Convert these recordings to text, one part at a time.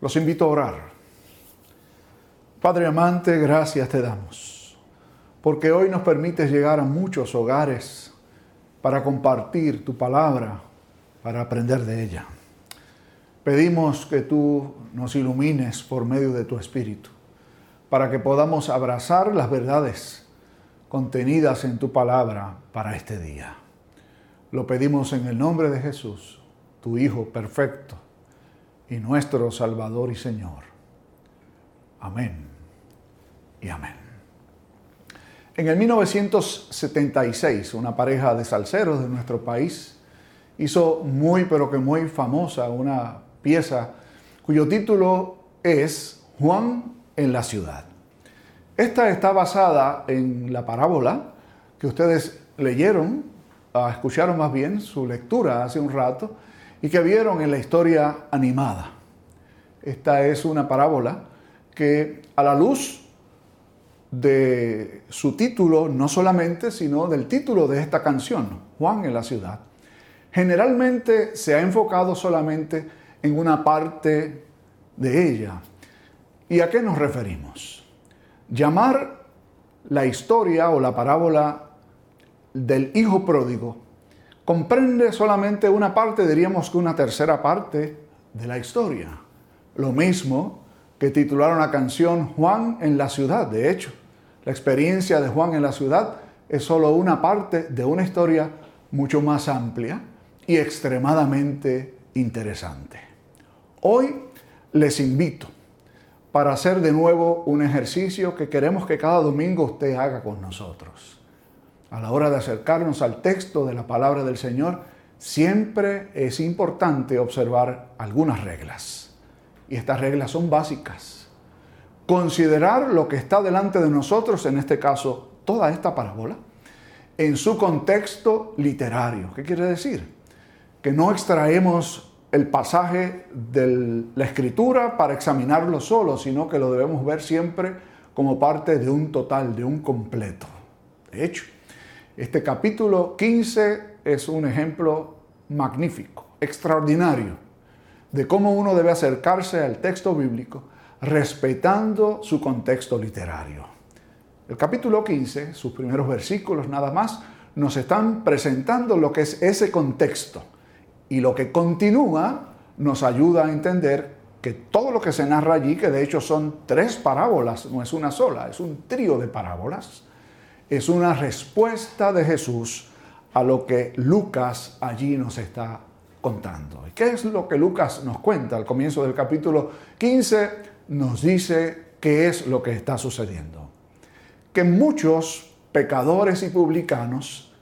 Los invito a orar. Padre amante, gracias te damos, porque hoy nos permites llegar a muchos hogares para compartir tu palabra, para aprender de ella. Pedimos que tú nos ilumines por medio de tu Espíritu, para que podamos abrazar las verdades contenidas en tu palabra para este día. Lo pedimos en el nombre de Jesús, tu Hijo perfecto y nuestro Salvador y Señor. Amén y amén. En el 1976, una pareja de salseros de nuestro país hizo muy, pero que muy famosa una pieza cuyo título es Juan en la ciudad. Esta está basada en la parábola que ustedes leyeron, ah, escucharon más bien su lectura hace un rato, y que vieron en la historia animada. Esta es una parábola que a la luz de su título, no solamente, sino del título de esta canción, Juan en la ciudad, generalmente se ha enfocado solamente en una parte de ella. ¿Y a qué nos referimos? Llamar la historia o la parábola del hijo pródigo comprende solamente una parte, diríamos que una tercera parte de la historia. Lo mismo que titularon la canción Juan en la ciudad. De hecho, la experiencia de Juan en la ciudad es solo una parte de una historia mucho más amplia y extremadamente interesante. Hoy les invito para hacer de nuevo un ejercicio que queremos que cada domingo usted haga con nosotros a la hora de acercarnos al texto de la palabra del Señor, siempre es importante observar algunas reglas. Y estas reglas son básicas. Considerar lo que está delante de nosotros, en este caso toda esta parábola, en su contexto literario. ¿Qué quiere decir? Que no extraemos el pasaje de la escritura para examinarlo solo, sino que lo debemos ver siempre como parte de un total, de un completo. De hecho, este capítulo 15 es un ejemplo magnífico, extraordinario, de cómo uno debe acercarse al texto bíblico respetando su contexto literario. El capítulo 15, sus primeros versículos nada más, nos están presentando lo que es ese contexto y lo que continúa nos ayuda a entender que todo lo que se narra allí, que de hecho son tres parábolas, no es una sola, es un trío de parábolas, es una respuesta de Jesús a lo que Lucas allí nos está contando. ¿Y qué es lo que Lucas nos cuenta al comienzo del capítulo 15? Nos dice qué es lo que está sucediendo. Que muchos pecadores y publicanos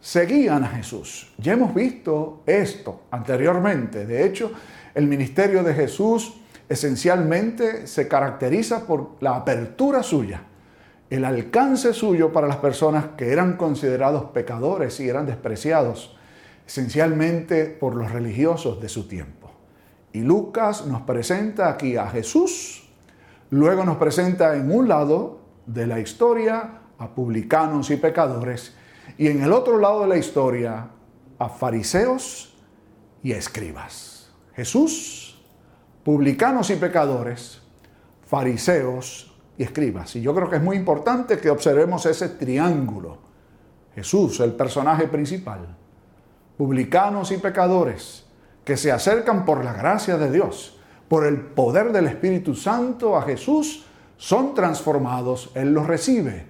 seguían a Jesús. Ya hemos visto esto anteriormente. De hecho, el ministerio de Jesús esencialmente se caracteriza por la apertura suya el alcance suyo para las personas que eran considerados pecadores y eran despreciados esencialmente por los religiosos de su tiempo. Y Lucas nos presenta aquí a Jesús, luego nos presenta en un lado de la historia a publicanos y pecadores y en el otro lado de la historia a fariseos y escribas. Jesús, publicanos y pecadores, fariseos y escribas. Y yo creo que es muy importante que observemos ese triángulo. Jesús, el personaje principal, publicanos y pecadores que se acercan por la gracia de Dios, por el poder del Espíritu Santo a Jesús, son transformados, Él los recibe.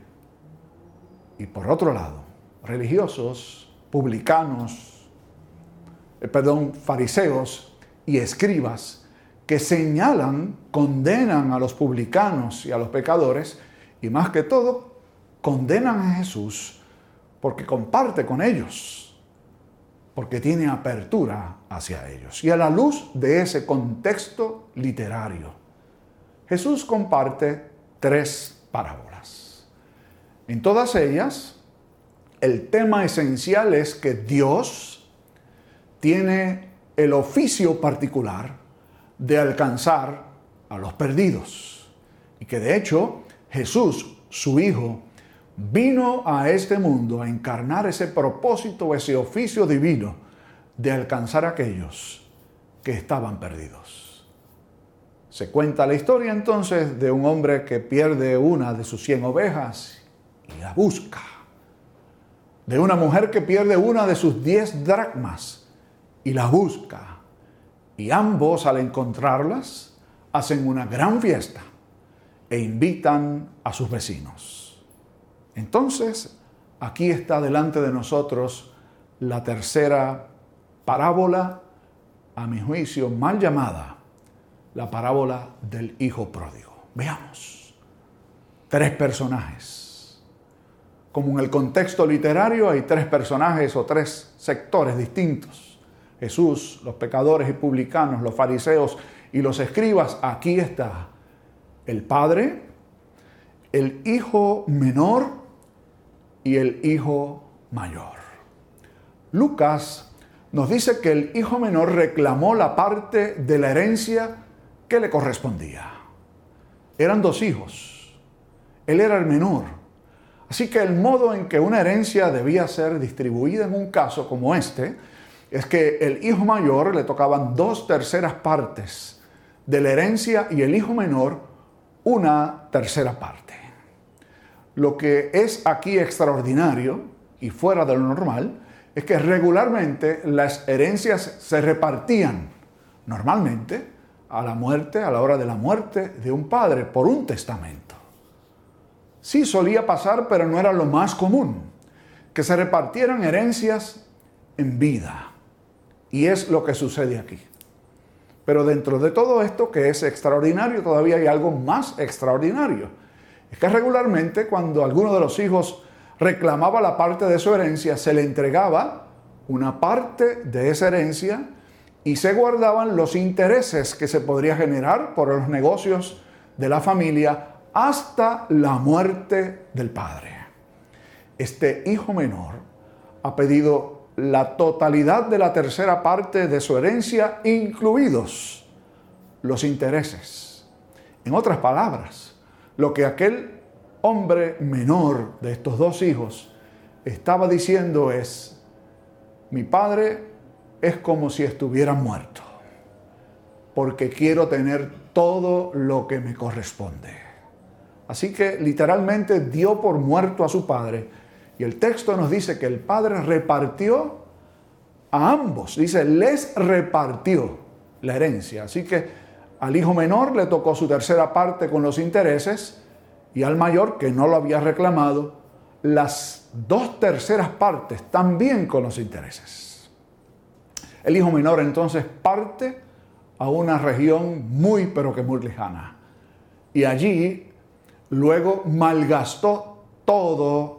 Y por otro lado, religiosos, publicanos, eh, perdón, fariseos y escribas, que señalan, condenan a los publicanos y a los pecadores, y más que todo, condenan a Jesús porque comparte con ellos, porque tiene apertura hacia ellos. Y a la luz de ese contexto literario, Jesús comparte tres parábolas. En todas ellas, el tema esencial es que Dios tiene el oficio particular de alcanzar a los perdidos. Y que de hecho Jesús, su Hijo, vino a este mundo a encarnar ese propósito, ese oficio divino de alcanzar a aquellos que estaban perdidos. Se cuenta la historia entonces de un hombre que pierde una de sus cien ovejas y la busca. De una mujer que pierde una de sus diez dracmas y la busca. Y ambos al encontrarlas hacen una gran fiesta e invitan a sus vecinos. Entonces, aquí está delante de nosotros la tercera parábola, a mi juicio, mal llamada, la parábola del Hijo Pródigo. Veamos. Tres personajes. Como en el contexto literario hay tres personajes o tres sectores distintos. Jesús, los pecadores y publicanos, los fariseos y los escribas. Aquí está el Padre, el Hijo menor y el Hijo mayor. Lucas nos dice que el hijo menor reclamó la parte de la herencia que le correspondía. Eran dos hijos. Él era el menor. Así que el modo en que una herencia debía ser distribuida en un caso como este es que el hijo mayor le tocaban dos terceras partes de la herencia y el hijo menor una tercera parte. Lo que es aquí extraordinario y fuera de lo normal es que regularmente las herencias se repartían normalmente a la muerte, a la hora de la muerte de un padre, por un testamento. Sí solía pasar, pero no era lo más común, que se repartieran herencias en vida. Y es lo que sucede aquí. Pero dentro de todo esto que es extraordinario, todavía hay algo más extraordinario. Es que regularmente cuando alguno de los hijos reclamaba la parte de su herencia, se le entregaba una parte de esa herencia y se guardaban los intereses que se podría generar por los negocios de la familia hasta la muerte del padre. Este hijo menor ha pedido la totalidad de la tercera parte de su herencia, incluidos los intereses. En otras palabras, lo que aquel hombre menor de estos dos hijos estaba diciendo es, mi padre es como si estuviera muerto, porque quiero tener todo lo que me corresponde. Así que literalmente dio por muerto a su padre. Y el texto nos dice que el padre repartió a ambos, dice, les repartió la herencia. Así que al hijo menor le tocó su tercera parte con los intereses y al mayor, que no lo había reclamado, las dos terceras partes también con los intereses. El hijo menor entonces parte a una región muy pero que muy lejana. Y allí luego malgastó todo,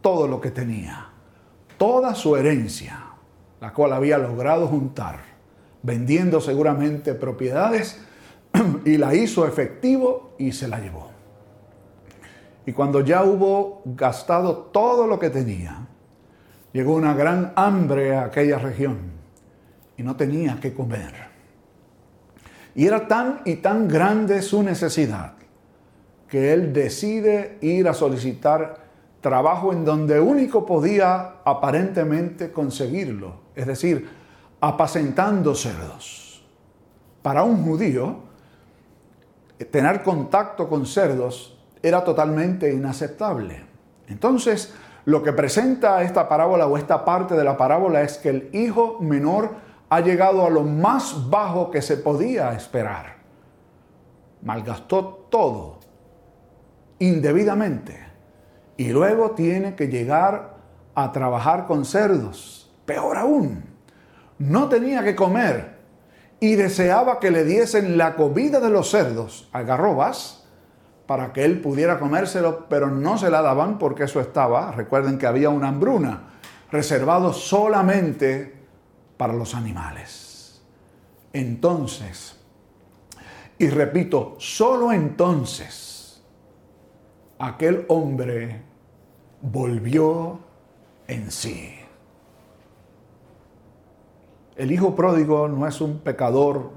todo lo que tenía, toda su herencia, la cual había logrado juntar, vendiendo seguramente propiedades y la hizo efectivo y se la llevó. Y cuando ya hubo gastado todo lo que tenía, llegó una gran hambre a aquella región y no tenía que comer. Y era tan y tan grande su necesidad que él decide ir a solicitar trabajo en donde único podía aparentemente conseguirlo, es decir, apacentando cerdos. Para un judío, tener contacto con cerdos era totalmente inaceptable. Entonces, lo que presenta esta parábola o esta parte de la parábola es que el hijo menor ha llegado a lo más bajo que se podía esperar. Malgastó todo indebidamente y luego tiene que llegar a trabajar con cerdos. Peor aún, no tenía que comer y deseaba que le diesen la comida de los cerdos, algarrobas, para que él pudiera comérselo, pero no se la daban porque eso estaba, recuerden que había una hambruna, reservado solamente para los animales. Entonces, y repito, solo entonces, aquel hombre volvió en sí. El hijo pródigo no es un pecador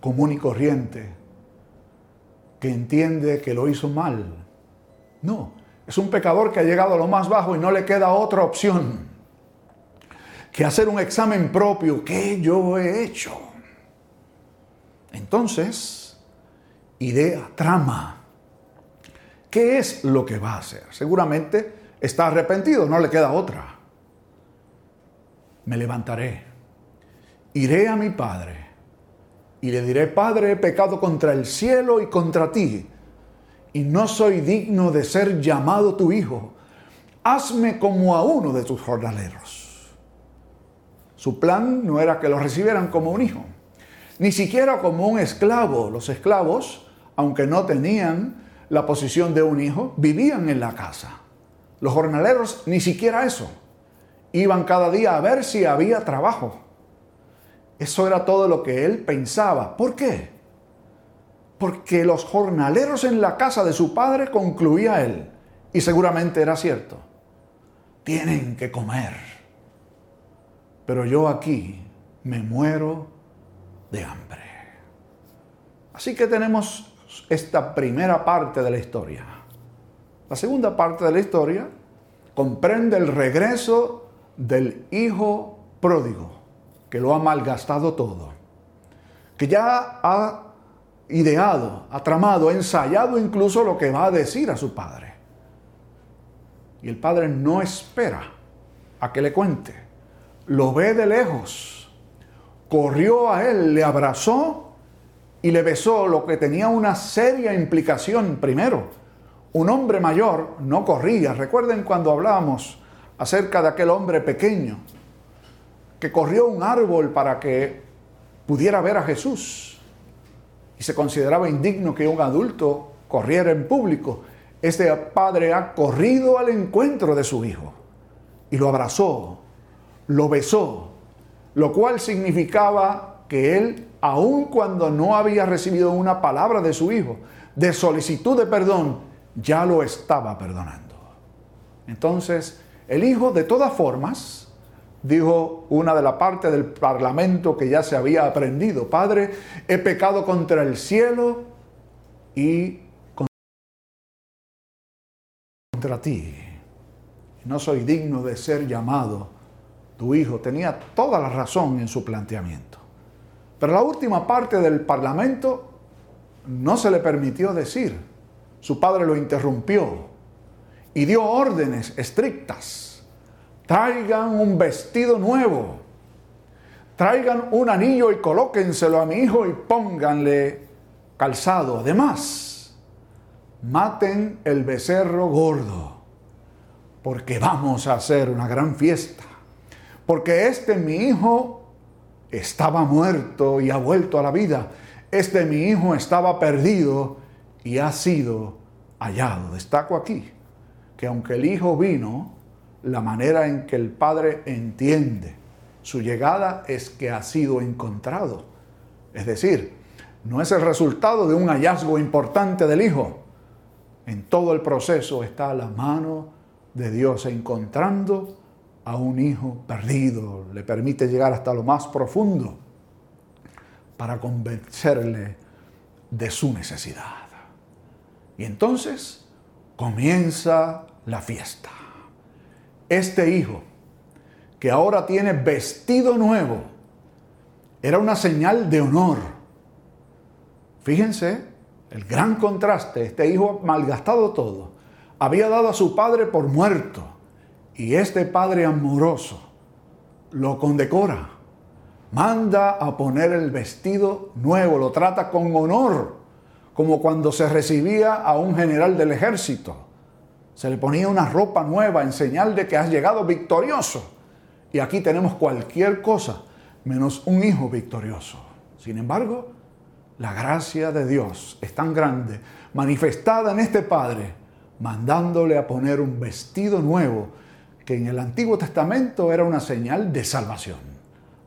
común y corriente que entiende que lo hizo mal. No, es un pecador que ha llegado a lo más bajo y no le queda otra opción que hacer un examen propio que yo he hecho. Entonces, idea, trama. ¿Qué es lo que va a hacer? Seguramente está arrepentido, no le queda otra. Me levantaré, iré a mi padre y le diré, Padre, he pecado contra el cielo y contra ti, y no soy digno de ser llamado tu hijo. Hazme como a uno de tus jornaleros. Su plan no era que lo recibieran como un hijo, ni siquiera como un esclavo. Los esclavos, aunque no tenían la posición de un hijo, vivían en la casa. Los jornaleros ni siquiera eso. Iban cada día a ver si había trabajo. Eso era todo lo que él pensaba. ¿Por qué? Porque los jornaleros en la casa de su padre concluía él, y seguramente era cierto, tienen que comer. Pero yo aquí me muero de hambre. Así que tenemos esta primera parte de la historia. La segunda parte de la historia comprende el regreso del hijo pródigo que lo ha malgastado todo, que ya ha ideado, ha tramado, ha ensayado incluso lo que va a decir a su padre. Y el padre no espera a que le cuente, lo ve de lejos, corrió a él, le abrazó y le besó, lo que tenía una seria implicación primero. Un hombre mayor no corría. Recuerden cuando hablábamos acerca de aquel hombre pequeño que corrió un árbol para que pudiera ver a Jesús. Y se consideraba indigno que un adulto corriera en público. Este padre ha corrido al encuentro de su hijo y lo abrazó, lo besó, lo cual significaba que él, aun cuando no había recibido una palabra de su hijo, de solicitud de perdón, ya lo estaba perdonando. Entonces, el hijo, de todas formas, dijo una de la parte del parlamento que ya se había aprendido, Padre, he pecado contra el cielo y contra ti. No soy digno de ser llamado tu hijo. Tenía toda la razón en su planteamiento. Pero la última parte del parlamento no se le permitió decir. Su padre lo interrumpió y dio órdenes estrictas traigan un vestido nuevo, traigan un anillo y colóquenselo a mi hijo y pónganle calzado. Además, maten el becerro gordo, porque vamos a hacer una gran fiesta, porque este mi hijo estaba muerto y ha vuelto a la vida, este mi hijo estaba perdido y ha sido hallado. Destaco aquí que aunque el hijo vino, la manera en que el Padre entiende su llegada es que ha sido encontrado. Es decir, no es el resultado de un hallazgo importante del Hijo. En todo el proceso está la mano de Dios encontrando a un hijo perdido. Le permite llegar hasta lo más profundo para convencerle de su necesidad. Y entonces comienza la fiesta este hijo, que ahora tiene vestido nuevo, era una señal de honor. Fíjense el gran contraste, este hijo malgastado todo, había dado a su padre por muerto y este padre amoroso lo condecora, manda a poner el vestido nuevo, lo trata con honor, como cuando se recibía a un general del ejército se le ponía una ropa nueva en señal de que has llegado victorioso. Y aquí tenemos cualquier cosa menos un hijo victorioso. Sin embargo, la gracia de Dios es tan grande, manifestada en este Padre, mandándole a poner un vestido nuevo, que en el Antiguo Testamento era una señal de salvación.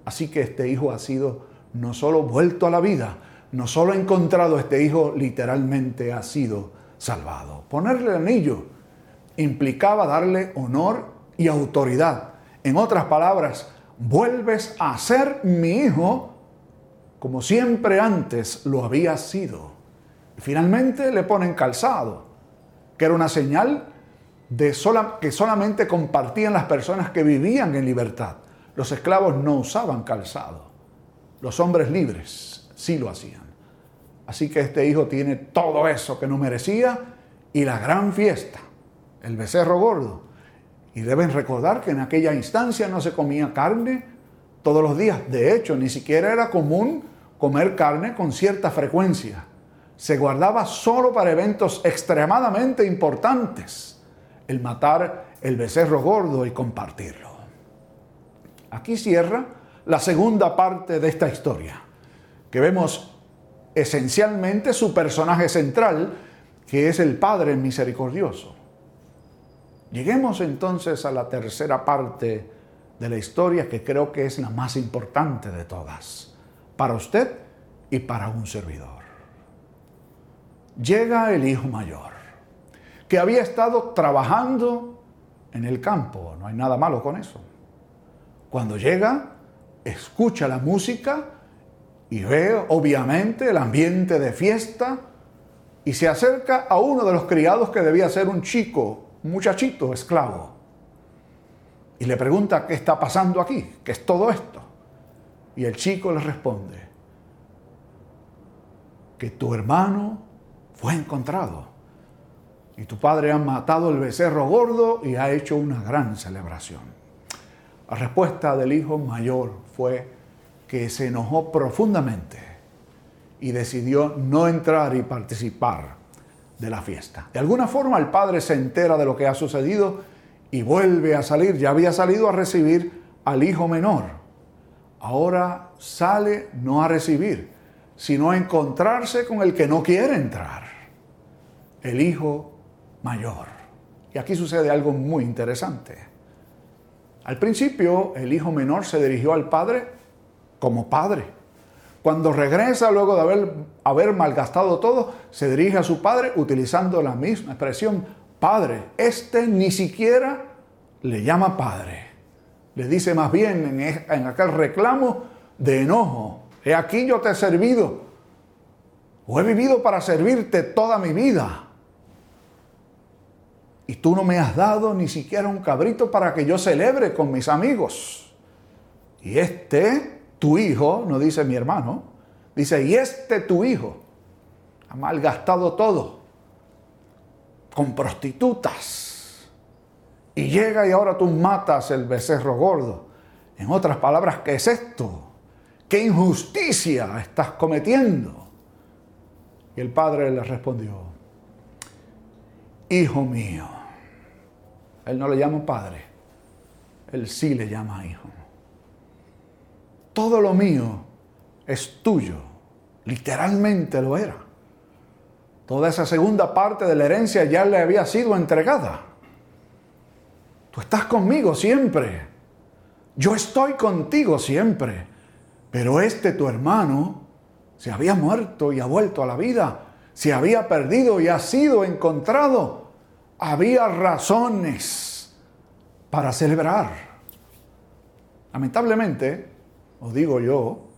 Así que este hijo ha sido no solo vuelto a la vida, no solo encontrado, este hijo literalmente ha sido salvado. Ponerle el anillo implicaba darle honor y autoridad. En otras palabras, vuelves a ser mi hijo como siempre antes lo había sido. Finalmente le ponen calzado, que era una señal que solamente compartían las personas que vivían en libertad. Los esclavos no usaban calzado. Los hombres libres sí lo hacían. Así que este hijo tiene todo eso que no merecía y la gran fiesta, el becerro gordo. Y deben recordar que en aquella instancia no se comía carne todos los días. De hecho, ni siquiera era común comer carne con cierta frecuencia. Se guardaba solo para eventos extremadamente importantes. El matar el becerro gordo y compartirlo. Aquí cierra la segunda parte de esta historia, que vemos esencialmente su personaje central, que es el Padre misericordioso. Lleguemos entonces a la tercera parte de la historia, que creo que es la más importante de todas, para usted y para un servidor. Llega el hijo mayor, que había estado trabajando en el campo, no hay nada malo con eso. Cuando llega, escucha la música y ve obviamente el ambiente de fiesta y se acerca a uno de los criados que debía ser un chico, un muchachito, esclavo. Y le pregunta qué está pasando aquí, qué es todo esto. Y el chico le responde que tu hermano fue encontrado y tu padre ha matado el becerro gordo y ha hecho una gran celebración. La respuesta del hijo mayor fue que se enojó profundamente y decidió no entrar y participar de la fiesta. De alguna forma el padre se entera de lo que ha sucedido y vuelve a salir. Ya había salido a recibir al hijo menor. Ahora sale no a recibir, sino a encontrarse con el que no quiere entrar, el hijo mayor. Y aquí sucede algo muy interesante. Al principio, el hijo menor se dirigió al padre como padre. Cuando regresa, luego de haber, haber malgastado todo, se dirige a su padre utilizando la misma expresión, padre. Este ni siquiera le llama padre. Le dice más bien en, en aquel reclamo de enojo, he aquí yo te he servido, o he vivido para servirte toda mi vida y tú no me has dado ni siquiera un cabrito para que yo celebre con mis amigos. Y este, tu hijo, no dice mi hermano, dice, y este tu hijo, ha malgastado todo con prostitutas. Y llega y ahora tú matas el becerro gordo. En otras palabras, ¿qué es esto? ¿Qué injusticia estás cometiendo? Y el padre le respondió, Hijo mío, él no le llama padre, él sí le llama hijo. Todo lo mío es tuyo, literalmente lo era. Toda esa segunda parte de la herencia ya le había sido entregada. Tú estás conmigo siempre. Yo estoy contigo siempre. Pero este tu hermano se había muerto y ha vuelto a la vida. Se había perdido y ha sido encontrado había razones para celebrar. Lamentablemente, os digo yo,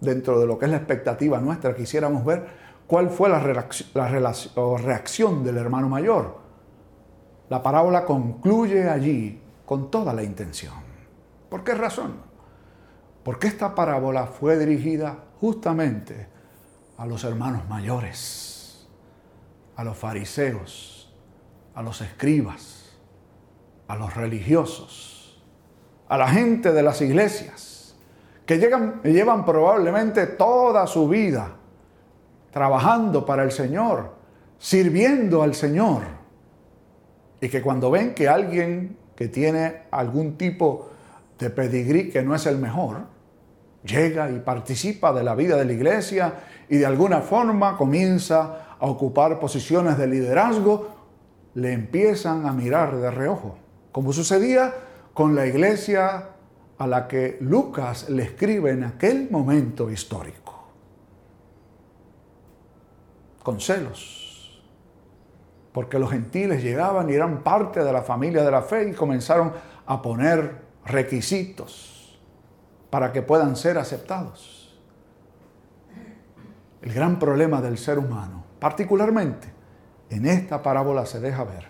dentro de lo que es la expectativa nuestra, quisiéramos ver cuál fue la, reacción del hermano mayor. La parábola concluye allí con toda la intención. ¿Por qué razón? Porque esta parábola fue dirigida justamente a los hermanos mayores, a los fariseos, a los escribas, a los religiosos, a la gente de las iglesias, que llegan, llevan probablemente toda su vida trabajando para el Señor, sirviendo al Señor, y que cuando ven que alguien que tiene algún tipo de pedigrí que no es el mejor, llega y participa de la vida de la iglesia y de alguna forma comienza a ocupar posiciones de liderazgo, le empiezan a mirar de reojo, como sucedía con la iglesia a la que Lucas le escribe en aquel momento histórico. Con celos, porque los gentiles llegaban y eran parte de la familia de la fe y comenzaron a poner requisitos para que puedan ser aceptados. El gran problema del ser humano, particularmente en esta parábola se deja ver,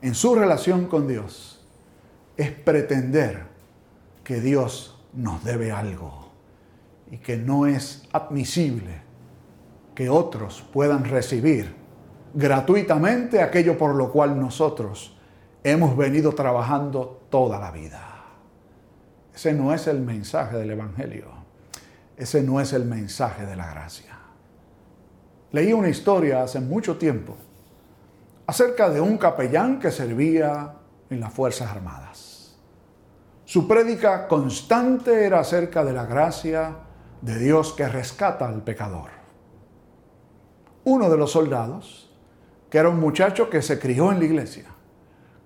en su relación con Dios, es pretender que Dios nos debe algo y que no es admisible que otros puedan recibir gratuitamente aquello por lo cual nosotros hemos venido trabajando toda la vida. Ese no es el mensaje del Evangelio. Ese no es el mensaje de la gracia. Leí una historia hace mucho tiempo acerca de un capellán que servía en las Fuerzas Armadas. Su prédica constante era acerca de la gracia de Dios que rescata al pecador. Uno de los soldados, que era un muchacho que se crió en la iglesia,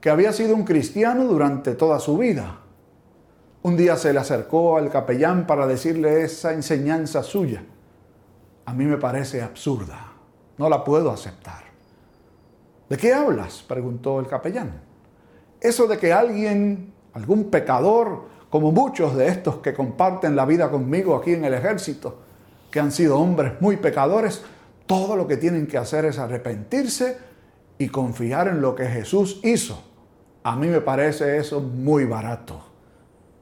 que había sido un cristiano durante toda su vida, un día se le acercó al capellán para decirle esa enseñanza suya. A mí me parece absurda, no la puedo aceptar. ¿De qué hablas? preguntó el capellán. Eso de que alguien, algún pecador, como muchos de estos que comparten la vida conmigo aquí en el ejército, que han sido hombres muy pecadores, todo lo que tienen que hacer es arrepentirse y confiar en lo que Jesús hizo. A mí me parece eso muy barato.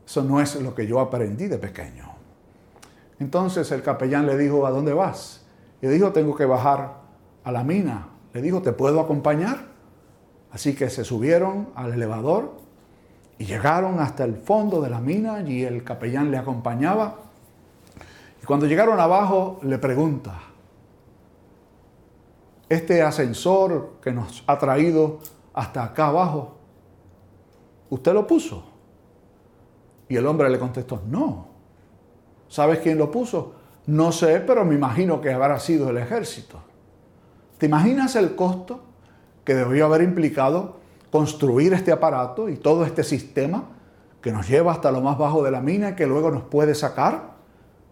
Eso no es lo que yo aprendí de pequeño. Entonces el capellán le dijo, ¿a dónde vas? Y dijo, tengo que bajar a la mina. Le dijo, ¿te puedo acompañar? Así que se subieron al elevador y llegaron hasta el fondo de la mina y el capellán le acompañaba. Y cuando llegaron abajo le pregunta, este ascensor que nos ha traído hasta acá abajo, ¿usted lo puso? Y el hombre le contestó, no. ¿Sabes quién lo puso? No sé, pero me imagino que habrá sido el ejército. ¿Te imaginas el costo que debió haber implicado construir este aparato y todo este sistema que nos lleva hasta lo más bajo de la mina y que luego nos puede sacar?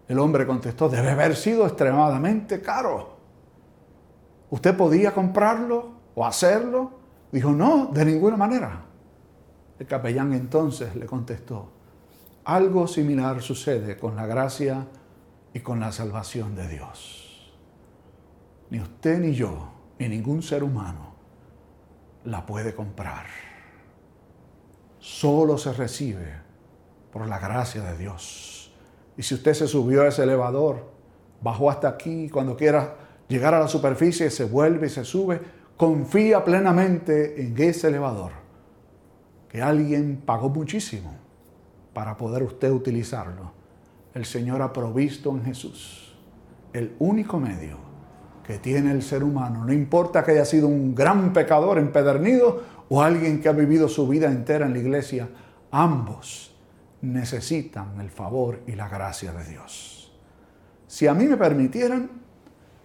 El hombre contestó, debe haber sido extremadamente caro. ¿Usted podía comprarlo o hacerlo? Dijo, no, de ninguna manera. El capellán entonces le contestó, algo similar sucede con la gracia y con la salvación de Dios. Ni usted ni yo, ni ningún ser humano la puede comprar. Solo se recibe por la gracia de Dios. Y si usted se subió a ese elevador, bajó hasta aquí, cuando quiera llegar a la superficie, se vuelve y se sube, confía plenamente en ese elevador, que alguien pagó muchísimo para poder usted utilizarlo. El Señor ha provisto en Jesús el único medio que tiene el ser humano. No importa que haya sido un gran pecador empedernido o alguien que ha vivido su vida entera en la iglesia, ambos necesitan el favor y la gracia de Dios. Si a mí me permitieran,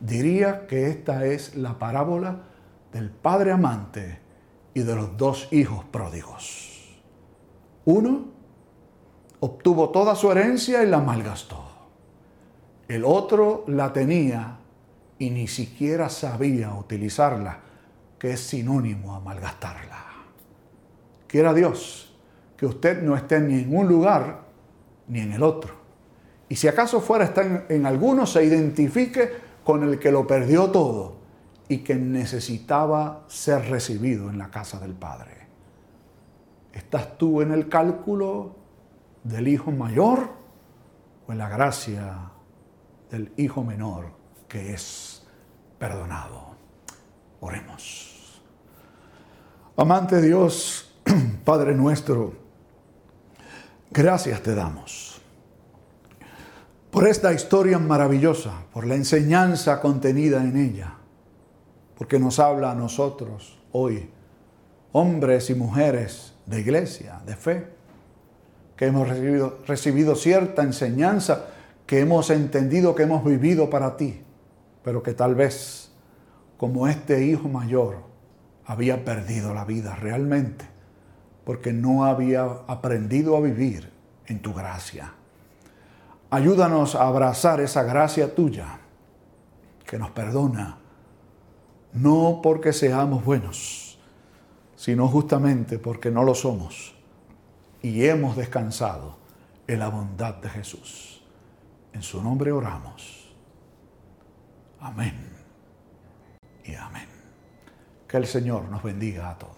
diría que esta es la parábola del padre amante y de los dos hijos pródigos. Uno obtuvo toda su herencia y la malgastó. El otro la tenía y ni siquiera sabía utilizarla, que es sinónimo a malgastarla. Quiera Dios que usted no esté ni en un lugar ni en el otro. Y si acaso fuera está en, en alguno, se identifique con el que lo perdió todo y que necesitaba ser recibido en la casa del Padre. ¿Estás tú en el cálculo del hijo mayor o en la gracia del hijo menor que es perdonado. Oremos. Amante Dios, Padre nuestro, gracias te damos por esta historia maravillosa, por la enseñanza contenida en ella, porque nos habla a nosotros hoy, hombres y mujeres de iglesia, de fe que hemos recibido, recibido cierta enseñanza, que hemos entendido que hemos vivido para ti, pero que tal vez, como este hijo mayor, había perdido la vida realmente, porque no había aprendido a vivir en tu gracia. Ayúdanos a abrazar esa gracia tuya, que nos perdona, no porque seamos buenos, sino justamente porque no lo somos y hemos descansado en la bondad de Jesús. En su nombre oramos. Amén y amén. Que el Señor nos bendiga a todos.